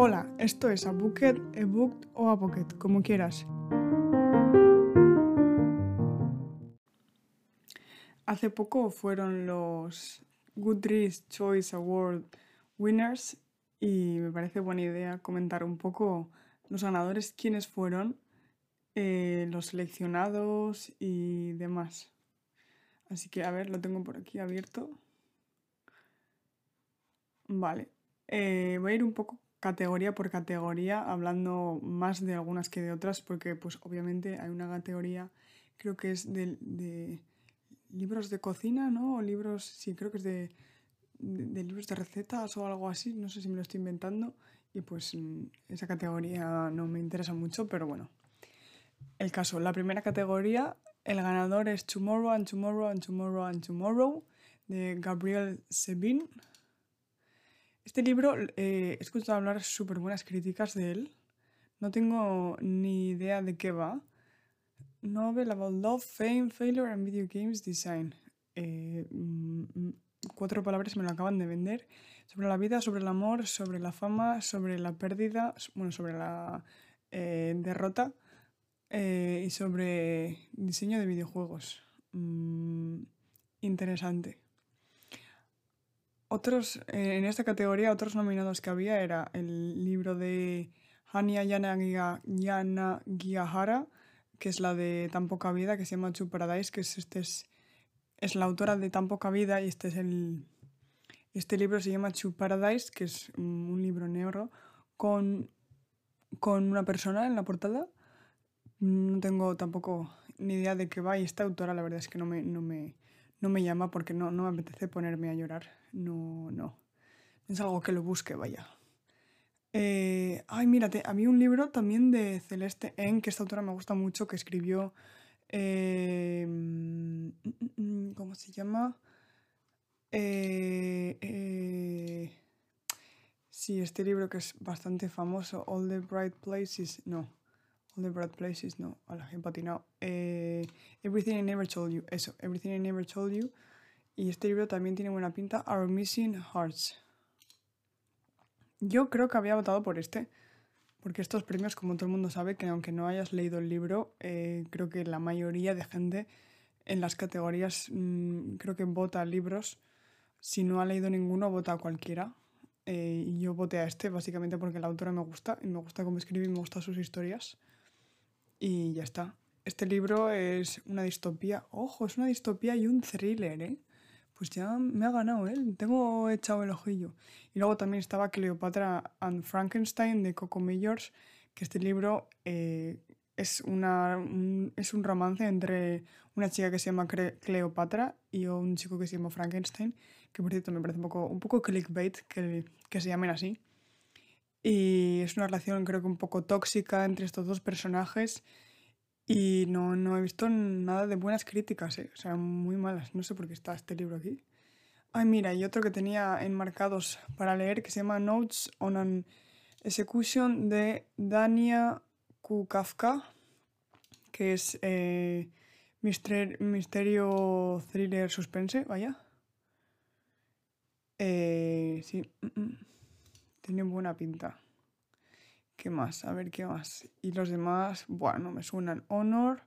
Hola, esto es A Bucket, A Booked o A Pocket, como quieras. Hace poco fueron los Goodreads Choice Award winners y me parece buena idea comentar un poco los ganadores, quiénes fueron, eh, los seleccionados y demás. Así que a ver, lo tengo por aquí abierto. Vale, eh, voy a ir un poco categoría por categoría, hablando más de algunas que de otras, porque pues obviamente hay una categoría, creo que es de, libros de cocina, ¿no? O libros, sí, creo que es de, de, libros de recetas o algo así, no sé si me lo estoy inventando, y pues mm, esa categoría no me interesa mucho, pero bueno. El caso, la primera categoría, el ganador es Tomorrow and Tomorrow and Tomorrow and Tomorrow, de Gabriel Sebin. Este libro eh, he escuchado hablar súper buenas críticas de él. No tengo ni idea de qué va. Novel about love, fame, failure and video games design. Eh, mm, cuatro palabras me lo acaban de vender. Sobre la vida, sobre el amor, sobre la fama, sobre la pérdida, bueno, sobre la eh, derrota y sobre diseño de videojuegos. Mm, interesante. Otros, eh, en esta categoría, otros nominados que había era el libro de Hania Yanagihara, que es la de Tan poca vida, que se llama True Paradise, que es, este es, es la autora de Tan poca vida y este es el... Este libro se llama True Paradise, que es un libro negro con, con una persona en la portada. No tengo tampoco ni idea de qué va y esta autora la verdad es que no me, no me, no me llama porque no, no me apetece ponerme a llorar no, no. Es algo que lo busque, vaya. Eh, ay, mírate, había un libro también de Celeste En, que esta autora me gusta mucho, que escribió... Eh, mm, ¿Cómo se llama? Eh, sí, este libro que es bastante famoso, All the Bright Places, no, All the Bright Places, no, a la he patinado. Everything I Never Told You, eso, Everything I Never Told You, y este libro también tiene buena pinta, Our Missing Hearts. Yo creo que había votado por este, porque estos premios, como todo el mundo sabe, que aunque no hayas leído el libro, eh, creo que la mayoría de gente en las categorías mm, creo que vota libros. Si no ha leído ninguno, vota a cualquiera. Eh, y yo voté a este básicamente porque la autora me gusta y me gusta cómo escribe y me gustan sus historias. Y ya está. Este libro es una distopía. Ojo, es una distopía y un thriller, ¿eh? Pues ya me ha ganado, ¿eh? Tengo echado el ojillo. Y luego también estaba Cleopatra and Frankenstein de Coco Majors, que este libro eh, es, una, un, es un romance entre una chica que se llama Cleopatra y un chico que se llama Frankenstein, que por cierto me parece un poco, un poco clickbait que, que se llamen así. Y es una relación creo que un poco tóxica entre estos dos personajes y no, no he visto nada de buenas críticas, ¿eh? o sea, muy malas. No sé por qué está este libro aquí. Ay, mira, y otro que tenía enmarcados para leer que se llama Notes on an Execution de Dania Kukafka, que es eh, misterio, thriller, suspense, vaya. Eh, sí, mm, mm. tiene buena pinta. ¿Qué más? A ver qué más. Y los demás, bueno, me suenan. Honor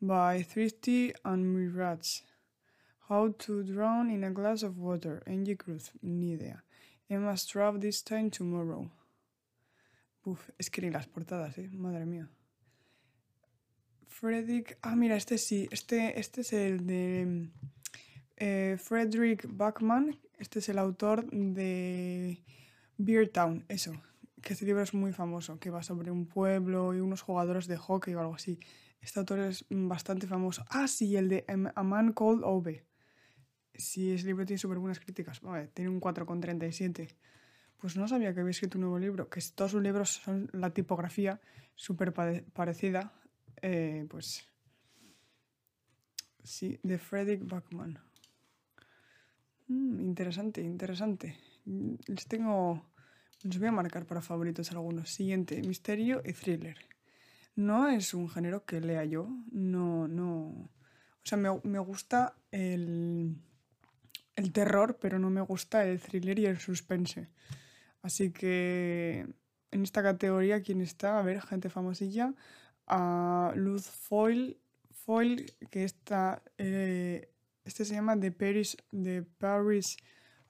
by Thrifty and Mirage. How to Drown in a Glass of Water. Angie Cruz, ni idea. Emma Straub This Time Tomorrow. Uf, es que ni las portadas, ¿eh? Madre mía. Frederick. Ah, mira, este sí. Este, este es el de eh, Frederick Bachman. Este es el autor de Beer Town. Eso que este libro es muy famoso, que va sobre un pueblo y unos jugadores de hockey o algo así. Este autor es bastante famoso. Ah, sí, el de A Man Called Ove. Sí, ese libro tiene súper buenas críticas. tiene un 4,37. Pues no sabía que había escrito un nuevo libro, que todos sus libros son la tipografía súper parecida. Eh, pues sí, de Frederick Bachman. Mm, interesante, interesante. Les tengo les voy a marcar para favoritos algunos. Siguiente, misterio y thriller. No es un género que lea yo. No, no. O sea, me, me gusta el, el terror, pero no me gusta el thriller y el suspense. Así que en esta categoría, ¿quién está? A ver, gente famosilla. A Luz Foyle, Foyle que está, eh, este se llama The Paris, The Paris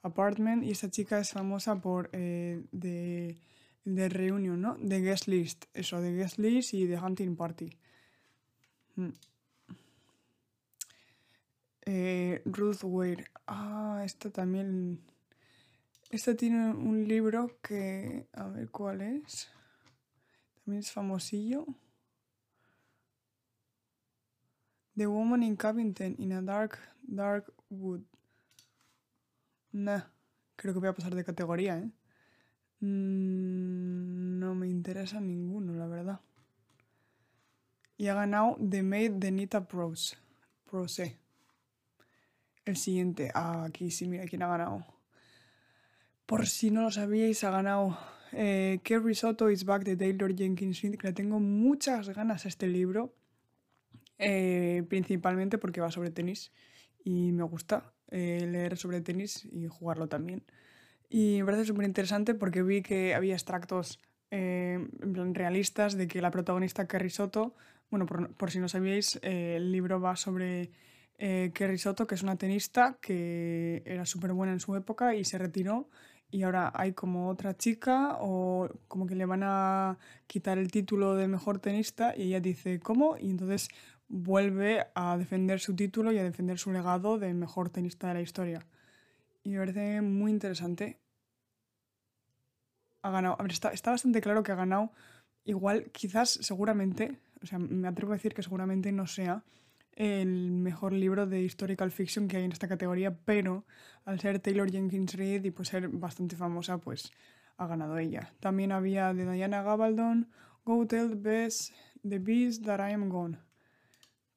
Apartment y esta chica es famosa por eh, de, de Reunion, ¿no? De Guest List, eso, de Guest List y de Hunting Party. Mm. Eh, Ruth Ware. Ah, esta también. Esta tiene un libro que. A ver cuál es. También es famosillo. The Woman in Covington in a Dark, Dark Wood. Nah, creo que voy a pasar de categoría, ¿eh? Mm, no me interesa ninguno, la verdad. Y ha ganado The Maid de Nita Prose. Prose. El siguiente. Ah, aquí sí, mira quién ha ganado. Por si no lo sabíais, ha ganado eh, Que Risotto is Back de Taylor Jenkins que le tengo muchas ganas a este libro. Eh, principalmente porque va sobre tenis y me gusta eh, leer sobre tenis y jugarlo también. Y me parece súper interesante porque vi que había extractos eh, realistas de que la protagonista Kerry Soto, bueno, por, si no sabíais, eh, el libro va sobre eh, Kerry Soto, que es una tenista que era súper buena en su época y se retiró y ahora hay como otra chica o como que le van a quitar el título de mejor tenista y ella dice ¿cómo? Y entonces vuelve a defender su título y a defender su legado de mejor tenista de la historia. Y me parece muy interesante. Ha ganado. A ver, está, está bastante claro que ha ganado. Igual, quizás, seguramente, o sea, me atrevo a decir que seguramente no sea el mejor libro de historical fiction que hay en esta categoría, pero al ser Taylor Jenkins Reid y pues ser bastante famosa, pues ha ganado ella. También había de Diana Gabaldon, Go Tell the The Beast That I Am Gone.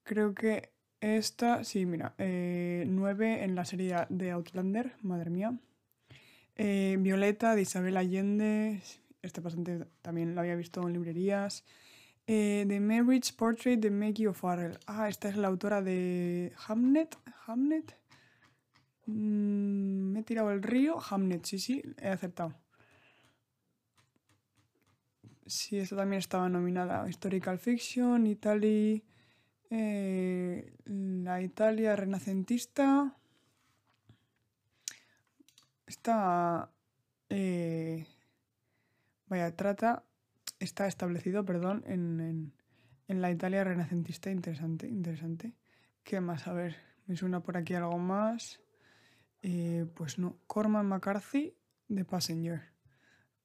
Creo que esta, sí, mira, eh, 9 en la serie de Outlander, madre mía. Eh, Violeta de Isabel Allende, este pasante también lo había visto en librerías. Eh, The Marriage Portrait de Maggie O'Farrell. Ah, esta es la autora de Hamnet. Hamnet. Mm, me he tirado el río. Hamnet, sí, sí, he acertado. Sí, esta también estaba nominada. Historical Fiction, Italy. Eh, la Italia renacentista. Está. Eh, vaya, trata. Está establecido, perdón, en, la Italia renacentista. Interesante, interesante. ¿Qué más? A ver, me suena por aquí algo más. Eh, pues no. Corman McCarthy, The Passenger.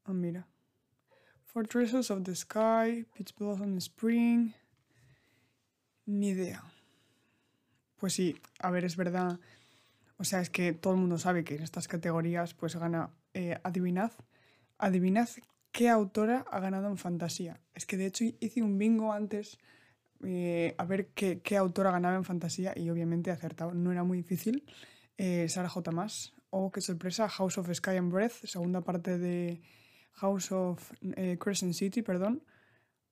Ah, mira. Fortresses of the Sky, Pitch Blossom Spring. Ni idea. Pues sí, a ver, es verdad. O sea, es que todo el mundo sabe que en estas categorías pues gana eh, adivinad. Adivinad qué autora ha ganado en fantasía. Es que de hecho hice un bingo antes eh, a ver qué, autora ganaba en fantasía y obviamente he acertado. No era muy difícil. Eh, Sara J. Más. Oh, qué sorpresa. House of Sky and Breath, segunda parte de House of Crescent City, perdón.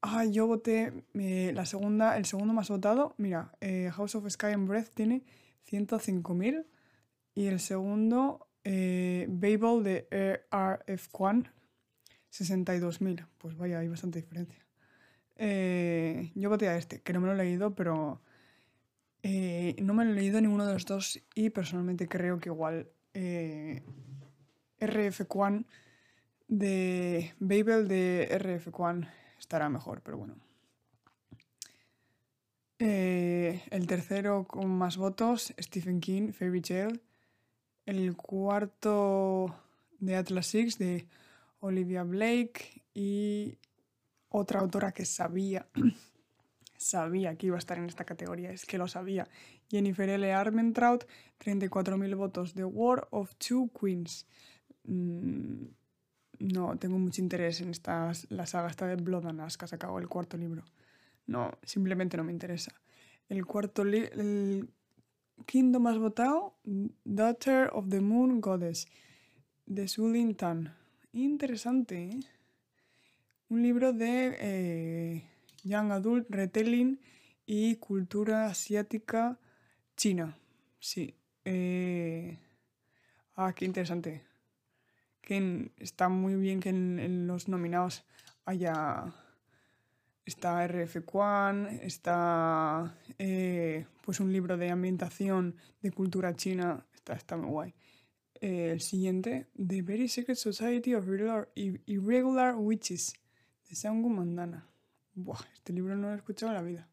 Ah, yo voté eh, la segunda, el segundo más votado. Mira, eh, House of Sky and Breath tiene 105.000 y el segundo, eh, Babel de RF Quan, 62.000. Pues vaya, hay bastante diferencia. yo voté a este, que no me lo he leído, pero no me lo he leído ninguno de los dos y personalmente creo que igual RF Quan de Babel de RF Quan estará mejor, pero bueno. Eh, el tercero con más votos, Stephen King, Fairy Tale. El cuarto de Atlas Six de Olivia Blake y otra autora que sabía, sabía que iba a estar en esta categoría, es que lo sabía. Jennifer L. Armentrout, 34.000 votos de War of Two Queens. Mm, no tengo mucho interés en esta, la saga esta de Blood and Ash, que ha sacado el cuarto libro. No, simplemente no me interesa. El cuarto libro, el quinto más votado, Daughter of the Moon Goddess, de Sulin Tan. Interesante, ¿eh? Un libro de eh, Young Adult Retelling y cultura asiática china. Sí. Eh, ah, qué interesante que está muy bien que en, los nominados haya está RF Kwan, está eh, pues un libro de ambientación de cultura china, está, está muy guay. Eh, el siguiente, The Very Secret Society of Irregular, Witches, de Sangu Mandana. Buah, este libro no lo he escuchado en la vida.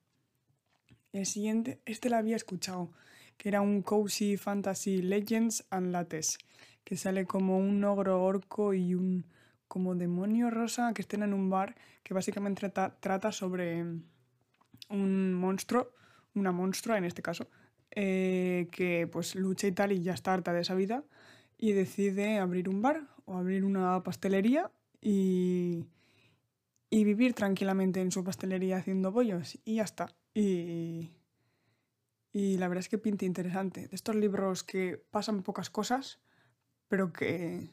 El siguiente, este lo había escuchado, que era un Cozy Fantasy Legends and Lattes, que sale como un ogro orco y un como demonio rosa que estén en un bar, que básicamente trata, sobre un monstruo, una monstrua en este caso, eh, que pues lucha y tal y ya está harta de esa vida y decide abrir un bar o abrir una pastelería y, y vivir tranquilamente en su pastelería haciendo bollos y ya está. Y, y la verdad es que pinta interesante. De estos libros que pasan pocas cosas, pero que,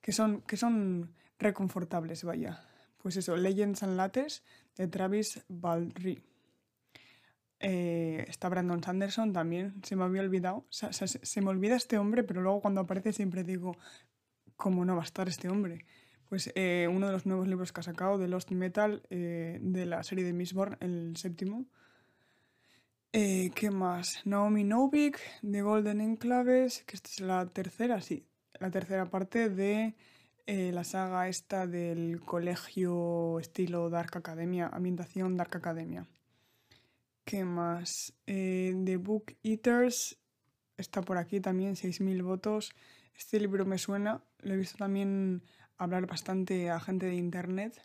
que, son, que son reconfortables, vaya. Pues eso, Legends and Lattes de Travis Baldry. Eh, está Brandon Sanderson también, se me había olvidado. se, me olvida este hombre, pero luego cuando aparece siempre digo, ¿cómo no va a estar este hombre? Pues eh, uno de los nuevos libros que ha sacado de Lost Metal, eh, de la serie de Mistborn, el séptimo. ¿Qué más? Naomi Novik, de Golden Enclaves, que esta es la tercera, sí, la tercera parte de la saga esta del colegio estilo Dark Academia, ambientación Dark Academia. ¿Qué más? Eh, The Book Eaters está por aquí también, 6.000 votos. Este libro me suena, lo he visto también hablar bastante a gente de internet,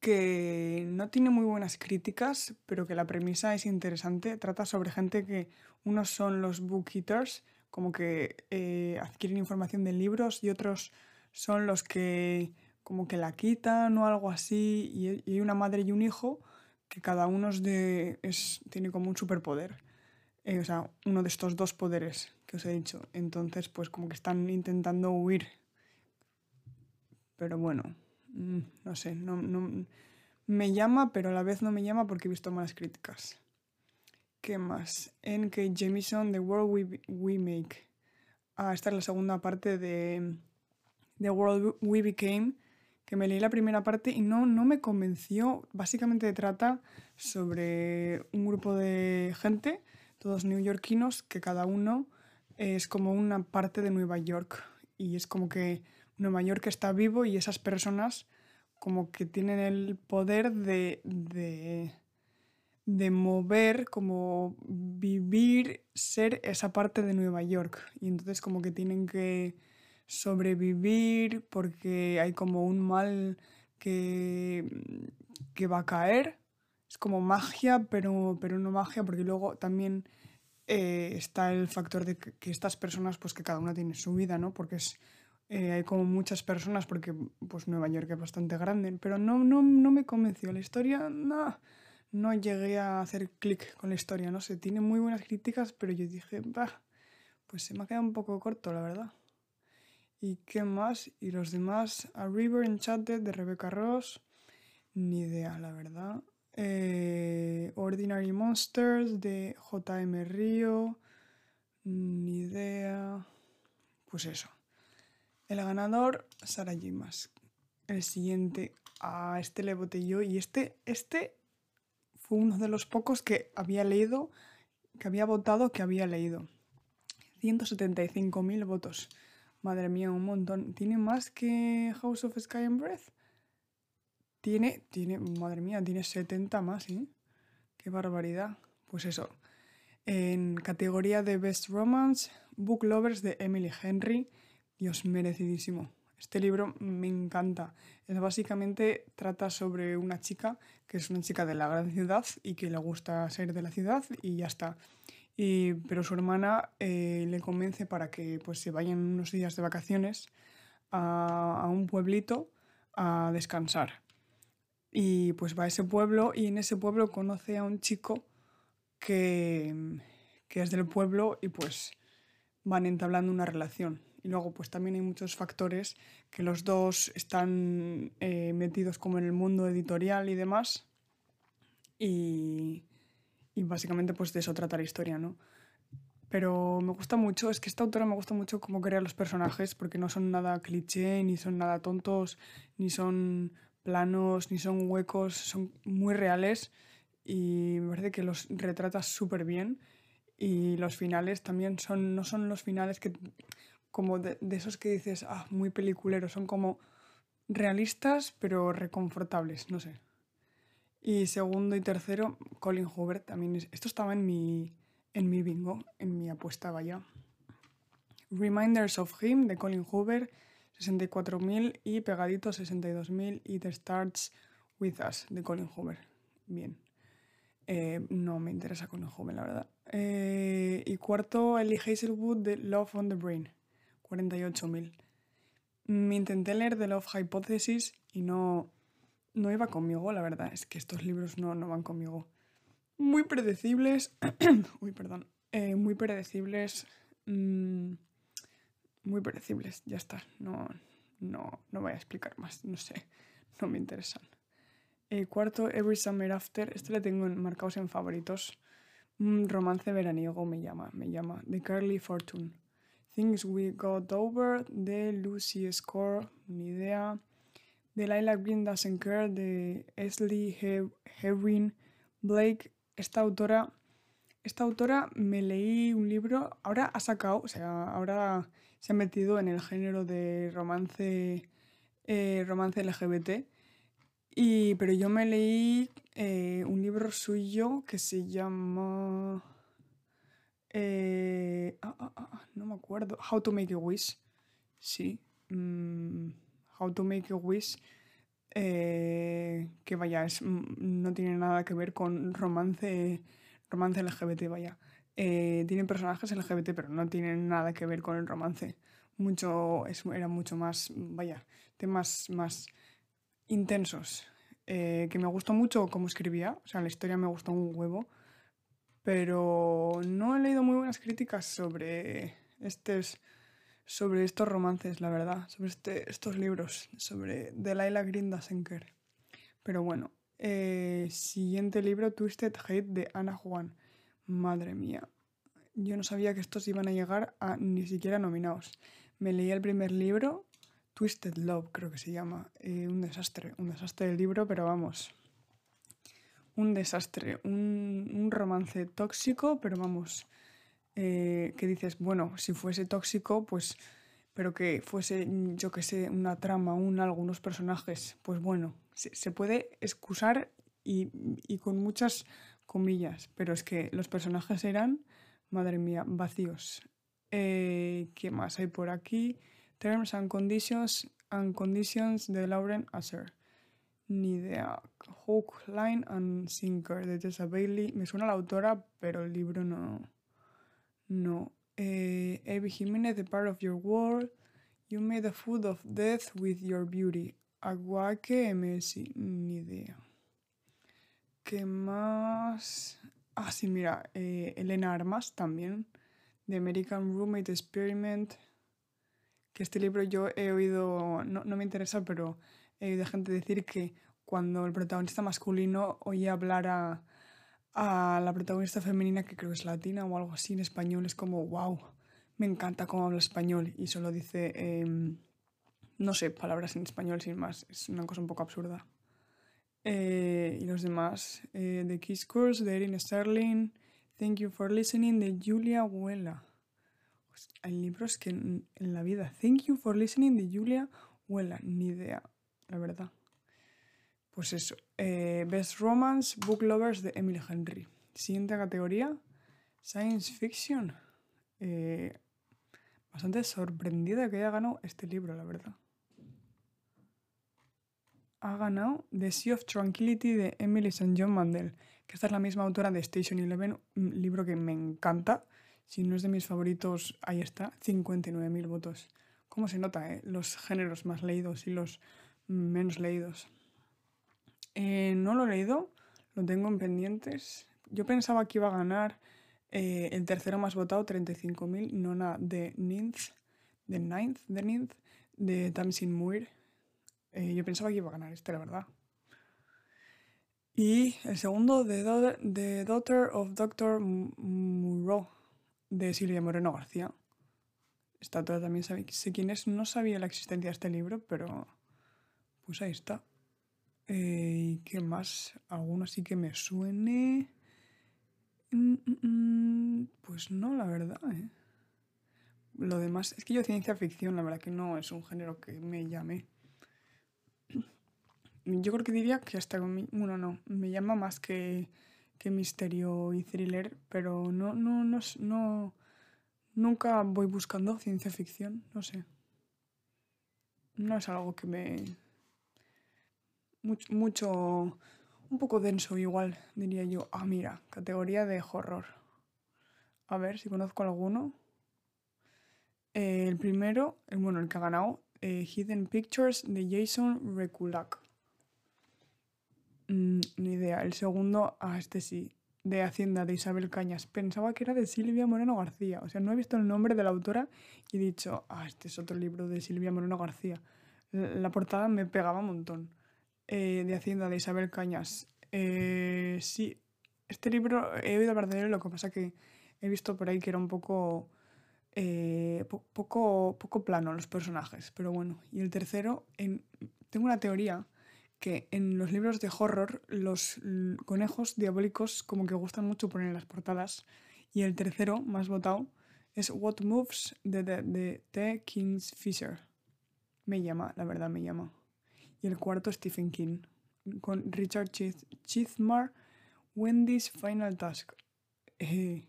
que no tiene muy buenas críticas, pero que la premisa es interesante. Trata sobre gente que unos son los book eaters, como que eh, adquieren información de libros, y otros son los que como que la quitan o algo así, y hay una madre y un hijo que cada uno es de, es, tiene como un superpoder. Eh, o sea, uno de estos dos poderes que os he dicho. Entonces, pues como que están intentando huir. Pero bueno, mm, no sé, no, no, me llama, pero a la vez no me llama porque he visto malas críticas. ¿Qué más? N.K. Jamison, The World We, We Make. Ah, esta es la segunda parte de The World We Became que me leí la primera parte y no, no me convenció. Básicamente trata sobre un grupo de gente, todos neoyorquinos, que cada uno es como una parte de Nueva York. Y es como que Nueva York está vivo y esas personas como que tienen el poder de, de, de mover, como vivir, ser esa parte de Nueva York. Y entonces como que tienen que sobrevivir porque hay como un mal que, que va a caer. Es como magia, pero, pero no magia, porque luego también eh, está el factor de que, estas personas, pues que cada una tiene su vida, ¿no? Porque es, eh, hay como muchas personas, porque pues Nueva York es bastante grande, pero no, no, no me convenció. La historia, no, no llegué a hacer clic con la historia, no sé, tiene muy buenas críticas, pero yo dije, bah, pues se me ha quedado un poco corto, la verdad. ¿Y qué más? Y los demás, A River Enchanted de Rebecca Ross, ni idea, la verdad. Eh, Ordinary Monsters de JM Río, ni idea. Pues eso. El ganador, Sara Jimas. El siguiente, a este le voté yo y este, este fue uno de los pocos que había leído, que había votado, que había leído. 175.000 votos. Madre mía, un montón. ¿Tiene más que House of Sky and Breath? Tiene, tiene, madre mía, tiene 70 más, ¿eh? Qué barbaridad. Pues eso. En categoría de Best Romance, Book Lovers de Emily Henry. Dios, merecidísimo. Este libro me encanta. Es básicamente trata sobre una chica que es una chica de la gran ciudad y que le gusta ser de la ciudad y ya está pero su hermana eh, le convence para que pues, se vayan unos días de vacaciones a, un pueblito a descansar. Y pues va a ese pueblo y en ese pueblo conoce a un chico que, que es del pueblo y pues van entablando una relación. Y luego pues también hay muchos factores que los dos están eh, metidos como en el mundo editorial y demás. Y, y básicamente pues de eso trata la historia, ¿no? Pero me gusta mucho, es que esta autora me gusta mucho cómo crea los personajes, porque no son nada cliché, ni son nada tontos, ni son planos, ni son huecos, son muy reales y me parece que los retrata súper bien. Y los finales también son, no son los finales que, como de, de esos que dices, ah, muy peliculeros, son como realistas pero reconfortables, no sé. Y segundo y tercero, Colin Hoover también. esto estaba en mi, en mi bingo, en mi apuesta, vaya. Reminders of Him de Colin Hoover, 64.000 y pegadito 62.000 y The Starts With Us de Colin Hoover. Bien. Eh, no me interesa Colin Hoover, la verdad. Eh, y cuarto, Ellie Hazelwood de Love on the Brain, 48.000. Me intenté leer The Love Hypothesis y no, no iba conmigo, la verdad. Es que estos libros no, no van conmigo. Muy predecibles. Uy, perdón. Eh, muy predecibles. Mmm, muy predecibles, ya está. No, no, no voy a explicar más, no sé, no me interesan. El cuarto, Every Summer After, este le tengo marcados en favoritos. Un romance veraniego me llama, me llama, de Carly Fortune. Things We Got Over, de Lucy Score, ni idea. De Lila Green Doesn't Care, de Esli Herring Blake. Esta autora, esta autora me leí un libro, ahora ha sacado, o sea, ahora se ha metido en el género de romance, eh, romance LGBT. Y, pero yo me leí eh, un libro suyo que se llama... Eh, ah, ah, ah, no me acuerdo. How to Make a Wish. Sí. Mm, How to Make a Wish. que vaya, es, mm, no tiene nada que ver con romance, romance LGBT, vaya. Eh, tienen personajes LGBT, pero no tienen nada que ver con el romance. Mucho, era mucho más, vaya, temas más intensos. Eh, que me gustó mucho cómo escribía, o sea, la historia me gustó un huevo, pero no he leído muy buenas críticas sobre estos, sobre estos romances, la verdad, sobre este, estos libros, sobre Delilah Grindasenker. Pero bueno, eh, siguiente libro, Twisted Hate de Ana Juan. Madre mía, yo no sabía que estos iban a llegar a ni siquiera nominados. Me leí el primer libro, Twisted Love creo que se llama. Eh, un desastre, un desastre del libro, pero vamos. Un desastre, un, romance tóxico, pero vamos. Eh, que dices, bueno, si fuese tóxico, pues. Pero que fuese, yo que sé, una trama, un algunos personajes, pues bueno, se, se puede excusar y, y con muchas comillas, pero es que los personajes eran, madre mía, vacíos. Eh, ¿Qué más hay por aquí? Terms and Conditions and Conditions de Lauren Asher. Ni idea. Hook, Line and Sinker de Tessa Bailey. Me suena la autora, pero el libro no. No. Eh, Abby Jiménez, The Part of Your World. You made the food of death with your beauty. Aguaque Messi. Ni idea. ¿Qué más? Ah, sí, mira, eh, Elena Armas también, de American Roommate Experiment, que este libro yo he oído, no, me interesa, pero he oído gente decir que cuando el protagonista masculino oye hablar a, la protagonista femenina, que creo que es latina o algo así en español, es como, wow, me encanta cómo habla español y solo dice, em, no sé, palabras en español sin más, es una cosa un poco absurda. Eh, y los demás, eh, The Kiss Course de Erin Sterling, Thank You for Listening de Julia Huela. Pues, hay libros que en, la vida, Thank You for Listening de Julia Huela, ni idea, la verdad. Pues eso, eh, Best Romance, Book Lovers de Emily Henry. Siguiente categoría, Science Fiction. bastante sorprendida que haya ganado este libro, la verdad ha ganado The Sea of Tranquility de Emily St. John Mandel, que esta es la misma autora de Station Eleven, un libro que me encanta. Si no es de mis favoritos, ahí está, 59.000 votos. ¿Cómo se nota, eh? Los géneros más leídos y los menos leídos. Eh, no lo he leído, lo tengo en pendientes. Yo pensaba que iba a ganar eh, el tercero más votado, 35.000, Nona de Ninth, de Ninth, de Ninth, de Tamsin Muir eh, yo pensaba que iba a ganar este, la verdad. Y el segundo, The Daughter, of Dr. Moreau. de Silvia Moreno García. Esta autora también sabe, sé quién es, no sabía la existencia de este libro, pero pues ahí está. Eh, ¿Y qué más? ¿Alguno sí que me suene? Mm, mm, mm, pues no, la verdad. ¿eh? Lo demás, es que yo ciencia ficción, la verdad que no es un género que me llame. Yo creo que diría que hasta con Bueno, no, me llama más que, que misterio y thriller, pero no, no, no, no, nunca voy buscando ciencia ficción, no sé. No es algo que me... Mucho, mucho un poco denso igual, diría yo. Ah, mira, categoría de horror. A ver si conozco alguno. El primero, el, bueno, el que ha ganado, eh, Hidden Pictures de Jason Rekulak. Mm, ni idea. El segundo, ah, este sí, de Hacienda de Isabel Cañas. Pensaba que era de Silvia Moreno García. O sea, no he visto el nombre de la autora y he dicho, ah, este es otro libro de Silvia Moreno García. La portada me pegaba un montón. Eh, de Hacienda de Isabel Cañas. Eh, sí, este libro he oído hablar de él, lo que pasa que he visto por ahí que era un poco, eh, poco, poco plano los personajes, pero bueno. Y el tercero, en, tengo una teoría que en los libros de horror los conejos diabólicos como que gustan mucho poner en las portadas. Y el tercero, más votado, es What Moves de, de, The King's Fisher. Me llama, la verdad me llama. Y el cuarto, Stephen King, con Richard Chizmar, Wendy's Final Task. Eh,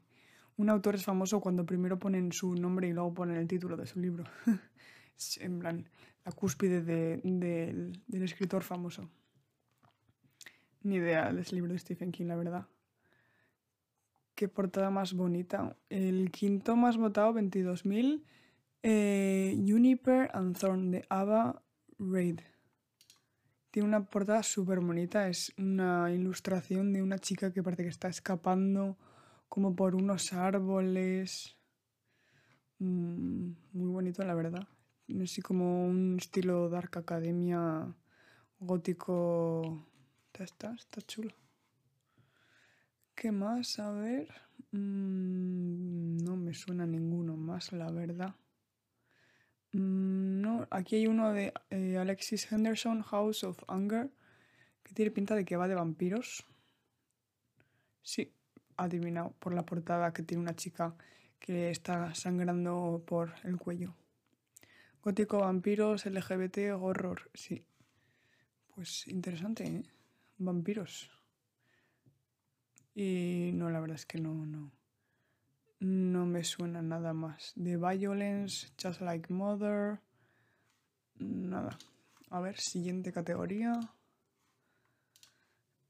un autor es famoso cuando primero ponen su nombre y luego ponen el título de su libro. en plan, la cúspide del, escritor famoso. Ni idea de ese libro de Stephen King, la verdad. Qué portada más bonita. El quinto más votado, 22.000. Eh, Juniper and Thorn de Ava Reid. Tiene una portada súper bonita. Es una ilustración de una chica que parece que está escapando como por unos árboles. Mm, muy bonito, la verdad así como un estilo Dark Academia gótico. Está, está chulo. ¿Qué más? A ver. Mm, no me suena ninguno más, la verdad. Mm, no, aquí hay uno de eh, Alexis Henderson, House of Anger, que tiene pinta de que va de vampiros. Sí, adivinado por la portada que tiene una chica que está sangrando por el cuello. Gótico, vampiros, LGBT, horror. Sí. Pues interesante, ¿eh? Vampiros. Y no, la verdad es que no, no. No me suena nada más. The Violence, Just Like Mother. Nada. A ver, siguiente categoría.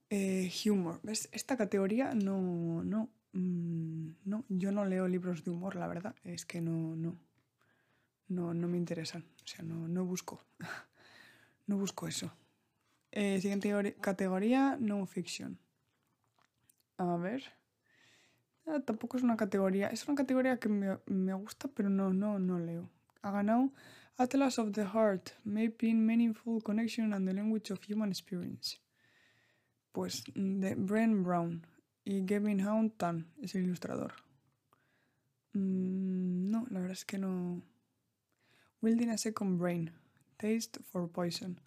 Eh, humor. ¿Ves? Esta categoría no, no, mm, no. Yo no leo libros de humor, la verdad. Es que no, no no, no me interesan. O sea, no, no busco. no busco eso. Eh, siguiente categoría, no fiction. A ver. Ah, tampoco es una categoría. Es una categoría que me, me, gusta, pero no, no, no leo. Ha ganado Atlas of the Heart, Mapping Meaningful Connection and the Language of Human Experience. Pues de Brent Brown y Gavin Hound Tan es el ilustrador. Mm, no, la verdad es que no. Building a Second Brain, Taste for Poison.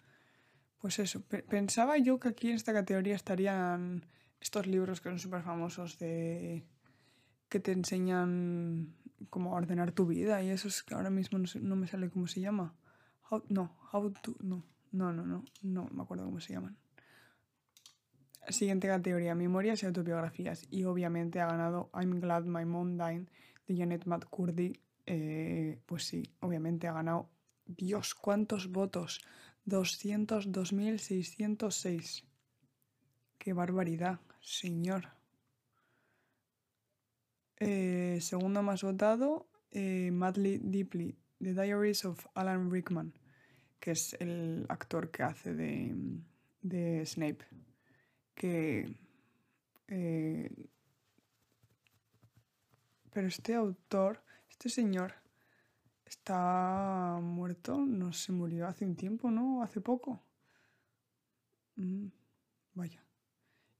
Pues eso, pensaba yo que aquí en esta categoría estarían estos libros que son súper famosos de que te enseñan cómo ordenar tu vida y eso es que ahora mismo no, me sale cómo se llama. no, how to, no, no, no, no, no me acuerdo cómo se llaman. Siguiente categoría, memorias y autobiografías. Y obviamente ha ganado I'm Glad My Mom Died de Janet McCurdy eh, pues sí, obviamente ha ganado. Dios, ¿cuántos votos? 202.606. Qué barbaridad, señor. Eh, segundo más votado, eh, Madly Deeply, The Diaries of Alan Rickman, que es el actor que hace de, de Snape. Que. pero este autor este señor está muerto, no se murió hace un tiempo, ¿no? Hace poco. Mm, vaya.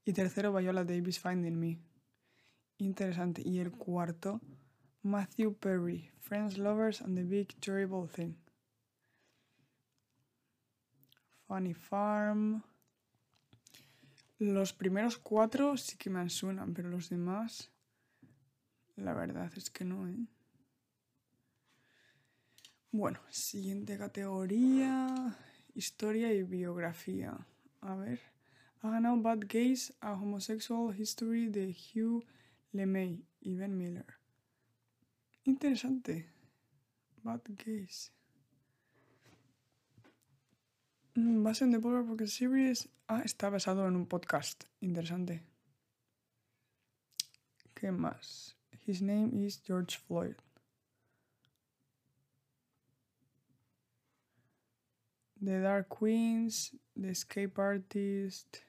Y tercero, Viola Davis Finding Me. Interesante. Y el cuarto, Matthew Perry, Friends, Lovers and the Big Terrible Thing. Funny Farm. Los primeros cuatro sí que me suenan, pero los demás, la verdad es que no, ¿eh? Bueno, siguiente categoría, historia y biografía. A ver, ha ganado Bad Gays, a Homosexual History de Hugh LeMay y Ben Miller. Interesante. Bad Gays. Mm, Base en The Polar porque Series. Ah, está basado en un podcast. Interesante. ¿Qué más? His name is George Floyd. The Dark Queens, The Escape Artist.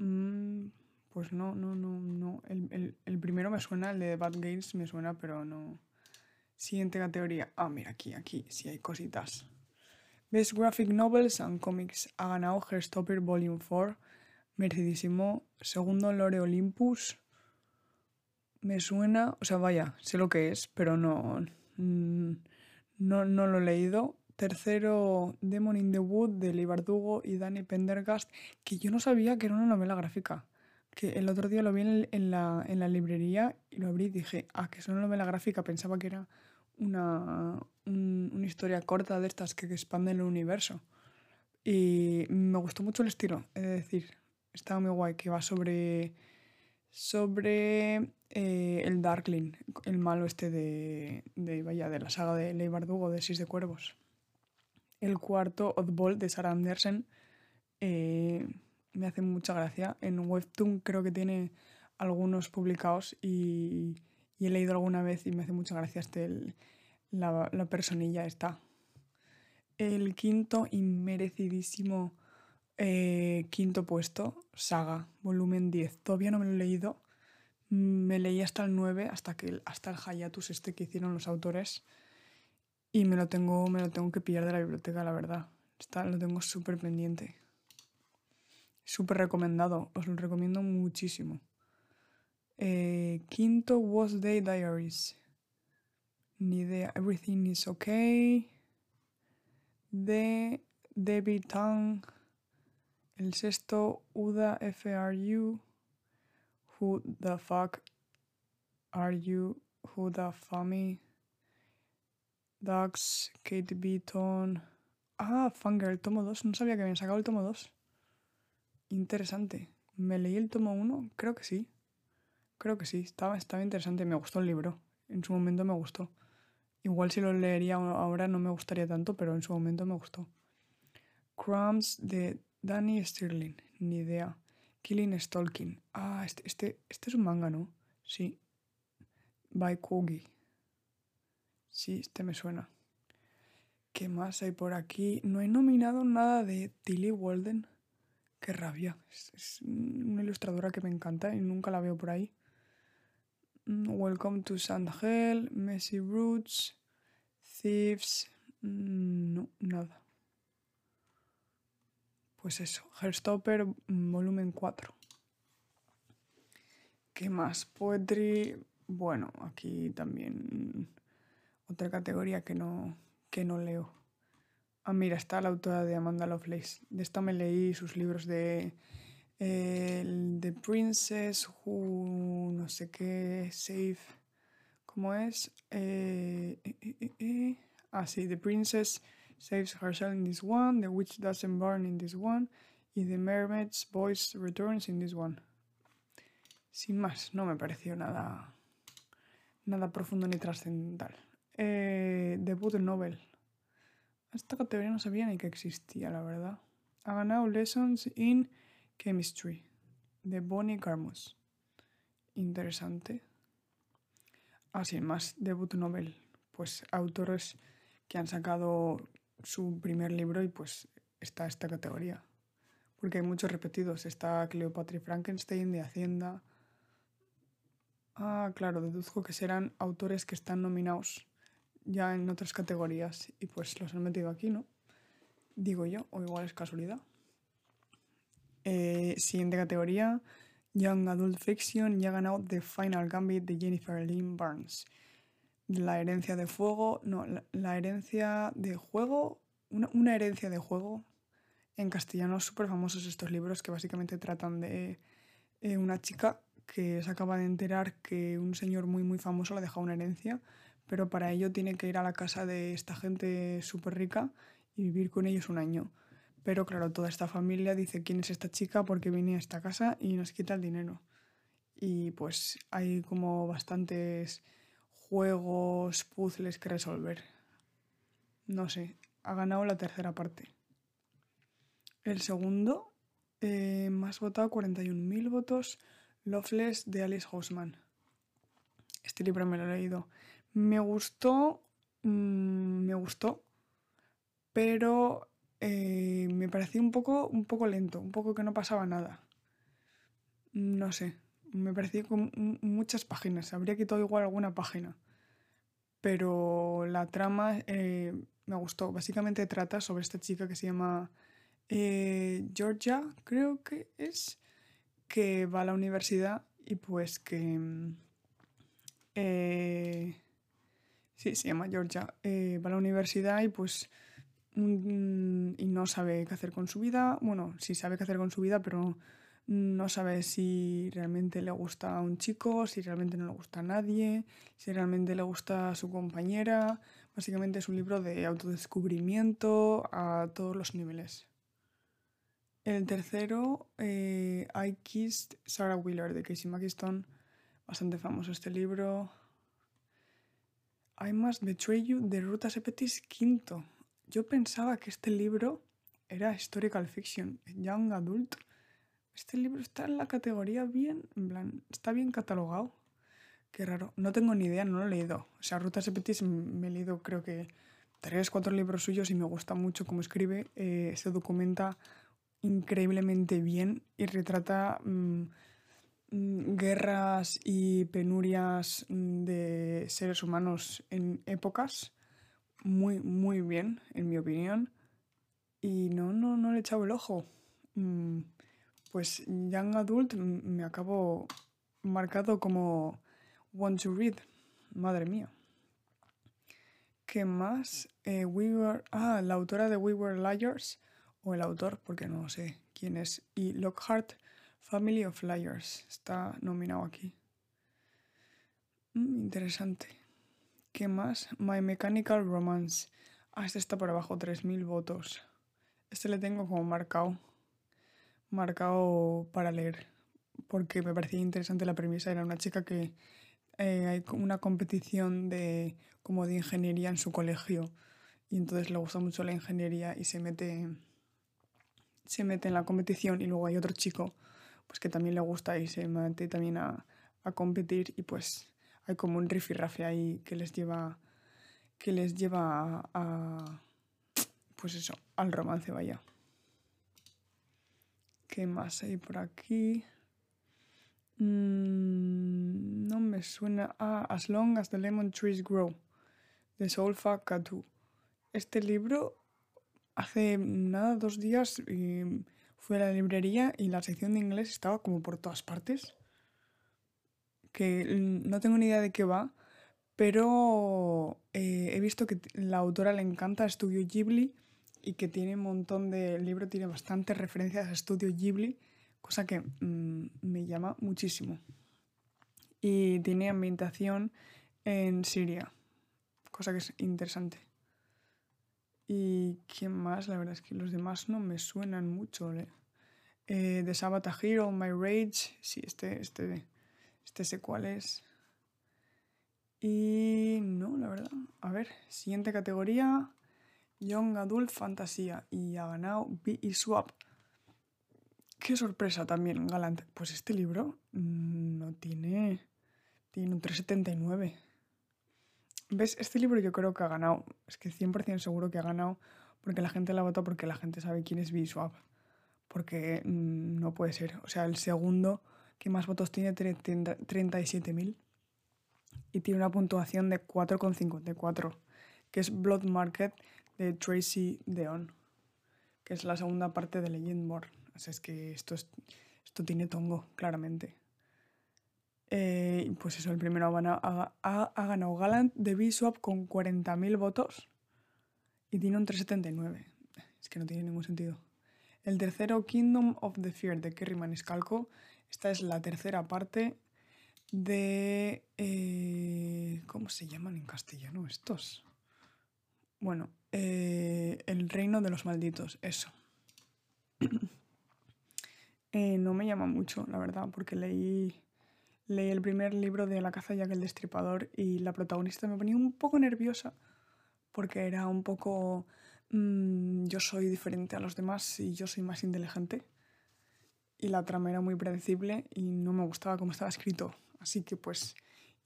Mm, pues no, no, no, no. El, el, el, primero me suena, el de Bad Games me suena, pero no. Siguiente categoría. Ah, mira, aquí, aquí, sí hay cositas. Best Graphic Novels and Comics. Ha ganado Herstopper Volume 4. Merecidísimo. Segundo, Lore Olympus. Me suena, o sea, vaya, sé lo que es, pero no. Mm, no, no lo he leído. Tercero, Demon in the Wood de Lee Bardugo y Danny Pendergast, que yo no sabía que era una novela gráfica. Que el otro día lo vi en, la, en la, librería y lo abrí y dije, ah, que es una novela gráfica. Pensaba que era una, una historia corta de estas que expanden el universo. Y me gustó mucho el estilo, es decir, estaba muy guay, que va sobre, sobre eh, el Darkling, el malo este de, de, vaya, de la saga de Ley Bardugo de Seis de Cuervos. El cuarto, Oddball, de Sarah Andersen, eh, me hace mucha gracia. En Webtoon creo que tiene algunos publicados y, y, he leído alguna vez y me hace mucha gracia este, el, la, la personilla está. El quinto inmerecidísimo eh, quinto puesto, Saga, volumen 10. Todavía no me lo he leído me leí hasta el 9, hasta, que, hasta el hiatus este que hicieron los autores. Y me lo tengo, me lo tengo que pillar de la biblioteca, la verdad. Está, lo tengo súper pendiente. Súper recomendado, os lo recomiendo muchísimo. Eh, quinto, Was Day Diaries. Ni idea. Everything is okay. De Debbie Tang. El sexto, Uda FRU. Who the fuck are you? Who the funny? Dogs, Kate Beaton. Ah, Fangirl, tomo 2. No sabía que habían sacado el tomo 2. Interesante. ¿Me leí el tomo 1? Creo que sí. Creo que sí. Estaba, estaba interesante. Me gustó el libro. En su momento me gustó. Igual si lo leería ahora no me gustaría tanto, pero en su momento me gustó. Crumbs de Danny Stirling. Ni idea. Killing Stalking. Ah, este, este, este es un manga, ¿no? Sí. By Kogi. Sí, este me suena. ¿Qué más hay por aquí? No he nominado nada de Tilly Walden. Qué rabia. Es, una ilustradora que me encanta y nunca la veo por ahí. Mm, Welcome to Hell, Messy Roots, Thieves. Mm, no, nada. Pues eso, Herstopper mm, volumen 4. ¿Qué más? Poetry. Bueno, aquí también otra categoría que no, que no leo. Ah, mira, está la autora de Amanda Lovelace. De esta me leí sus libros de The Princess Who no sé qué, Safe. ¿Cómo es? Eh, eh, eh, ah, sí, The Princess saves herself in this one, The Witch doesn't burn in this one, y The Mermaid's Voice returns in this one. Sin más, no me pareció nada, nada profundo ni trascendental. Eh, debut novel. Esta categoría no sabía ni que existía, la verdad. Ha ganado Lessons in Chemistry de Bonnie Carmus. Interesante. Ah, sin más, debut novel. Pues autores que han sacado su primer libro y pues está esta categoría. Porque hay muchos repetidos. Está Cleopatra y Frankenstein de Hacienda. Ah, claro, deduzco que serán autores que están nominados ya en otras categorías y pues los han metido aquí, ¿no? Digo yo, o igual es casualidad. Eh, siguiente categoría, Young Adult Fiction y ha ganado The Final Gambit de Jennifer Lynn Barnes. La herencia de fuego, no, la, herencia de juego, una, herencia de juego. En castellano súper famosos estos libros que básicamente tratan de eh, una chica que se acaba de enterar que un señor muy muy famoso le ha dejado una herencia, pero para ello tiene que ir a la casa de esta gente súper rica y vivir con ellos un año. Pero claro, toda esta familia dice quién es esta chica porque viene a esta casa y nos quita el dinero. Y pues hay como bastantes juegos, puzzles que resolver. No sé, ha ganado la tercera parte. El segundo, eh, más votado, 41.000 votos, Loveless de Alice Hausman. Este libro me lo he leído. Me gustó, mm, me gustó, pero eh, me pareció un poco, un poco lento, un poco que no pasaba nada. No sé, me pareció con muchas páginas, habría quitado igual alguna página. Pero la trama eh, me gustó. Básicamente trata sobre esta chica que se llama eh, Georgia, creo que es, que va a la universidad y pues que... Mm, sí, se llama Georgia. va a la universidad y pues y no sabe qué hacer con su vida. Bueno, sí sabe qué hacer con su vida, pero no sabe si realmente le gusta a un chico, si realmente no le gusta a nadie, si realmente le gusta a su compañera. Básicamente es un libro de autodescubrimiento a todos los niveles. El tercero, eh, I Kissed Sarah Wheeler de Casey McKiston, bastante famoso este libro. I Must Betray You de Ruta Sepetis quinto. Yo pensaba que este libro era historical fiction, young adult. Este libro está en la categoría bien, en plan, está bien catalogado. Qué raro. No tengo ni idea, no lo he leído. O sea, Rutas Sepetis me he leído creo que tres, cuatro libros suyos y me gusta mucho cómo escribe. Eh, se documenta increíblemente bien y retrata mm, guerras y penurias mm, de seres humanos en épocas muy, muy bien, en mi opinión. Y no, no, no le he echado el ojo. Mm, pues Young Adult me acabo marcado como Want to Read. Madre mía. ¿Qué más? Eh, ah, la autora de We Were Liars, o el autor, porque no sé quién es. Y Lockhart, Family of Liars, está nominado aquí. Mm, interesante. ¿Qué más? My Mechanical Romance. Ah, este está por abajo, 3.000 votos. Este le tengo como marcado. Marcado para leer. Porque me parecía interesante la premisa. Era una chica que eh, hay una competición de, como de ingeniería en su colegio. Y entonces le gusta mucho la ingeniería y se mete, se mete en la competición. Y luego hay otro chico pues que también le gusta y se mete también a, a competir. Y pues hay como un rifirrafe ahí que les lleva que les lleva a, pues eso, al romance, vaya. ¿Qué más hay por aquí? Mm, no me suena a As Long as the Lemon Trees Grow, de Solfa Katu. Este libro, hace nada, dos días, fui a la librería y la sección de inglés estaba como por todas partes que no tengo ni idea de qué va, pero eh, he visto que la autora le encanta Estudio Ghibli y que tiene un montón de... Libro tiene bastantes referencias a Estudio Ghibli, cosa que mm, me llama muchísimo. Y tiene ambientación en Siria, cosa que es interesante. ¿Y qué más? La verdad es que los demás no me suenan mucho. ¿eh? eh The Sabbath Hero, My Rage, sí, este, este este sé cuál es. Y no, la verdad. A ver, siguiente categoría. Young Adult Fantasía. Y ha ganado B y Swap. Qué sorpresa también, Galante. Pues este libro no tiene. Tiene un 379. ¿Ves? Este libro yo creo que ha ganado. Es que 100% seguro que ha ganado porque la gente la vota porque la gente sabe quién es B-Swap. Porque mm, no puede ser. O sea, el segundo que más votos tiene, 37.000. Y tiene una puntuación de 4,54, que es Blood Market de Tracy Deon, que es la segunda parte de Legendborn. O sea, es que esto es, Esto tiene tongo, claramente. Eh, pues eso, el primero ha, ha, ganado Galant de Bishop con 40.000 votos y tiene un 379. Es que no tiene ningún sentido. El tercero, Kingdom of the Fear de Kerry Maniscalco. Esta es la tercera parte de... Eh, ¿Cómo se llaman en castellano estos? Bueno, eh, El Reino de los Malditos, eso. No me llama mucho, la verdad, porque leí, leí el primer libro de La caza Jack el Destripador y la protagonista me ponía un poco nerviosa porque era un poco... Mm, yo soy diferente a los demás y yo soy más inteligente. Y la trama era muy predecible y no me gustaba cómo estaba escrito. Así que pues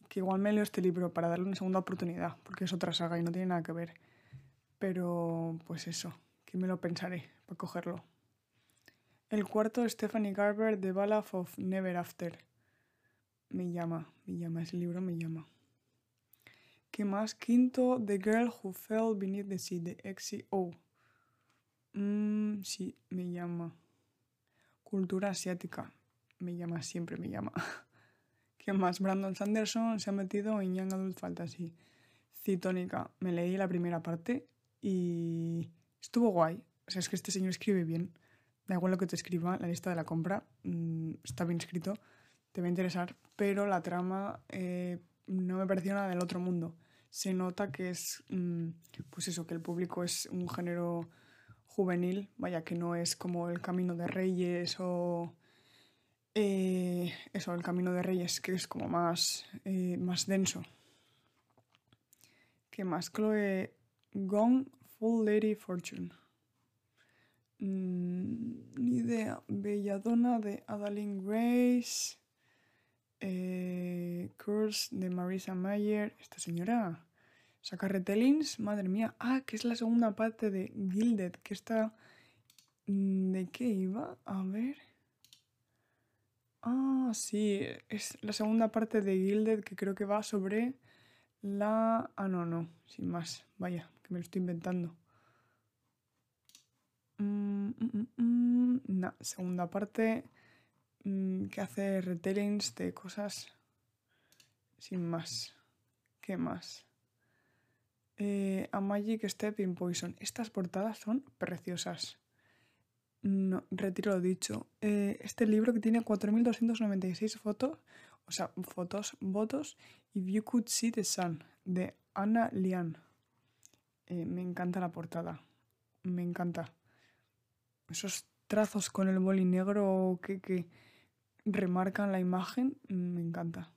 que igual me leo este libro para darle una segunda oportunidad, porque es otra saga y no tiene nada que ver. Pero pues eso, que me lo pensaré para cogerlo. El cuarto, Stephanie Garber, The Ballad of Never After. Me llama, me llama, ese libro me llama. ¿Qué más? Quinto, The Girl Who Fell Beneath the Sea, de XCO. Mm, sí, me llama. Cultura asiática. Me llama, siempre me llama. ¿Qué más? Brandon Sanderson se ha metido en Young Adult Fantasy. Citónica. Me leí la primera parte y estuvo guay. O sea, es que este señor escribe bien. Da igual lo que te escriba, la lista de la compra mm, está bien escrito, te va a interesar, pero la trama eh, no me pareció nada del otro mundo. Se nota que es, mm, pues eso, que el público es un género juvenil, vaya, que no es como el Camino de Reyes o... Eh, eso, el Camino de Reyes, que es como más, eh, más denso. ¿Qué más? Chloe Gone Full Lady Fortune. Mm, ni idea. Belladonna de Adeline Grace. Eh, Curse de Marisa Mayer. Esta señora saca retellings. Madre mía. Ah, que es la segunda parte de Gilded. Que está. Mm, ¿De qué iba? A ver. Ah, sí. Es la segunda parte de Gilded que creo que va sobre la... Ah, no, no. Sin más. Vaya me lo estoy inventando. Mm, mm, mm, segunda parte que hace retellings de cosas sin más. ¿Qué más? Eh, a Magic Step in Poison. Estas portadas son preciosas. No, retiro lo dicho. Eh, este libro que tiene 4.296 fotos, o sea, fotos, votos, If You Could See the Sun, de Anna Lian. Eh, me encanta la portada. Me encanta. Esos trazos con el boli negro que, remarcan la imagen, me encanta.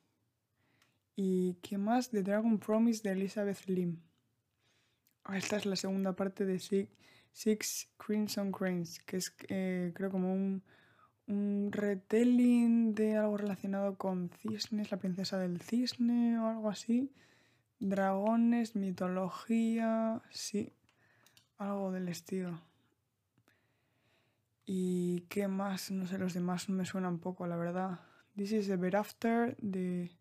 ¿Y qué más? The Dragon Promise de Elizabeth Lim. Ah, esta es la segunda parte de Six, Crimson Cranes, que es eh, creo como un, un retelling de algo relacionado con cisnes, la princesa del cisne o algo así. Dragones, mitología, sí, algo del estilo. ¿Y qué más? No sé, los demás me suenan poco, la verdad. This is the After de...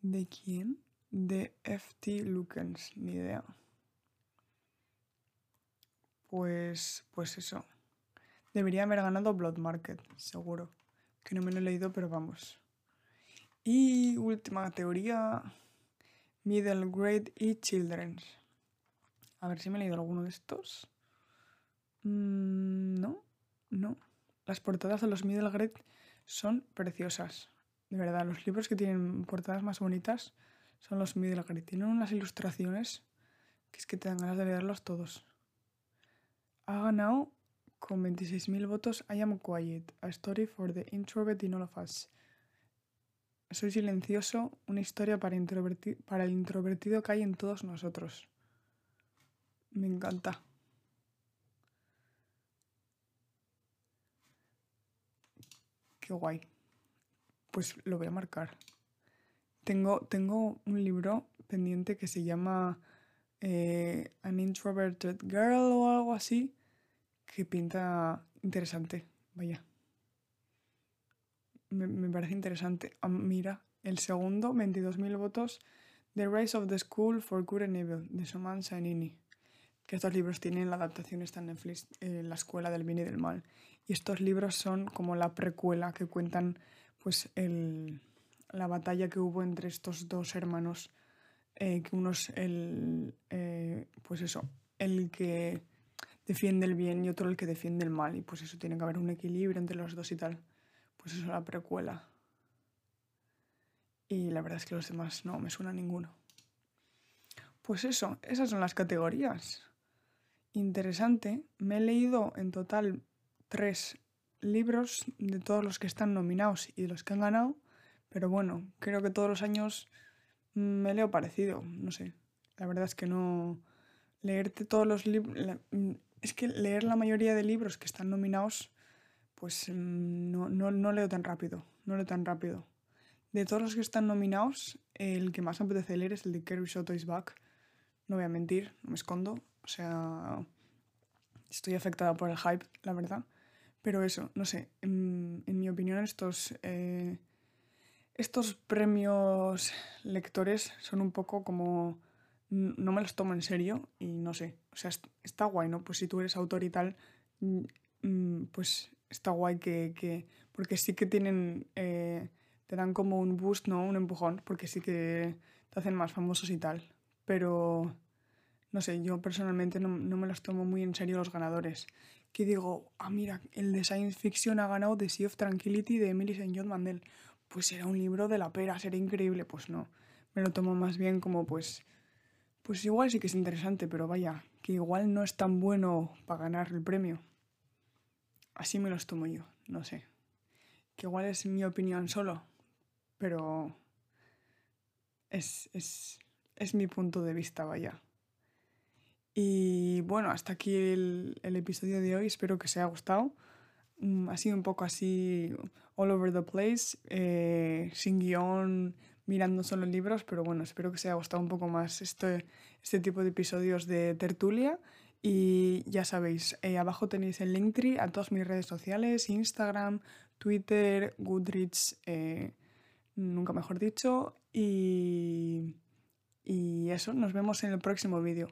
¿De quién? De FT Lukens, ni idea. Pues, pues eso. Debería haber ganado Blood Market, seguro. Que no me lo he leído, pero vamos. Y última teoría Middle Grade y Children's. A ver si me he leído alguno de estos. Mm, no, no. Las portadas de los Middle Grade son preciosas. De verdad, los libros que tienen portadas más bonitas son los Middle Grade. Tienen unas ilustraciones que es que te dan ganas de leerlos todos. Ha ganado con 26.000 votos I Am Quiet, A Story for the Introvert in All of Us. Soy silencioso, una historia para, para el introvertido que hay en todos nosotros. Me encanta. Qué guay. Pues lo voy a marcar. Tengo, tengo un libro pendiente que se llama eh, An Introverted Girl o algo así, que pinta interesante. Vaya me, parece interesante. Ah, mira, el segundo, 22.000 votos, The Rise of the School for Good and Evil, de Soman Sanini. Que estos libros tienen la adaptación está en Netflix, eh, La escuela del bien y del mal. Y estos libros son como la precuela que cuentan pues el, la batalla que hubo entre estos dos hermanos, eh, que uno es el, eh, pues eso, el que defiende el bien y otro el que defiende el mal. Y pues eso tiene que haber un equilibrio entre los dos y tal. Pues eso, la precuela. Y la verdad es que los demás no me suena ninguno. Pues eso, esas son las categorías. Interesante. Me he leído en total tres libros de todos los que están nominados y de los que han ganado. Pero bueno, creo que todos los años me leo parecido. No sé. La verdad es que no. Leerte todos los libros. Es que leer la mayoría de libros que están nominados, pues mm, no, no, no leo tan rápido. No leo tan rápido. De todos los que están nominados, el que más me apetece leer es el de Kerry Soto is Back. No voy a mentir, no me escondo. O sea, estoy afectada por el hype, la verdad. Pero eso, no sé, en, mi opinión estos, eh, estos premios lectores son un poco como... No me los tomo en serio y no sé, o sea, está guay, ¿no? Pues si tú eres autor y tal, pues está guay que... que porque sí que tienen... Eh, te dan como un boost, ¿no? Un empujón, porque sí que te hacen más famosos y tal. Pero, no sé, yo personalmente no, me los tomo muy en serio los ganadores. Que digo, ah, mira, el de Science Fiction ha ganado The Sea of Tranquility de Emily St. John Mandel. Pues será un libro de la pera, será increíble. Pues no, me lo tomo más bien como, pues, pues igual sí que es interesante, pero vaya, que igual no es tan bueno para ganar el premio. Así me los tomo yo, no sé. Que igual es mi opinión solo, pero es, mi punto de vista, vaya. Y bueno, hasta aquí el, episodio de hoy, espero que os haya gustado. Mm, ha sido un poco así all over the place, eh, sin guion, mirando solo libros, pero bueno, espero que os haya gustado un poco más este, este tipo de episodios de tertulia. Y ya sabéis, eh, abajo tenéis el linktree a todas mis redes sociales, Instagram, Twitter, Goodreads. Eh, nunca mejor dicho. Y, y eso, nos vemos en el próximo vídeo.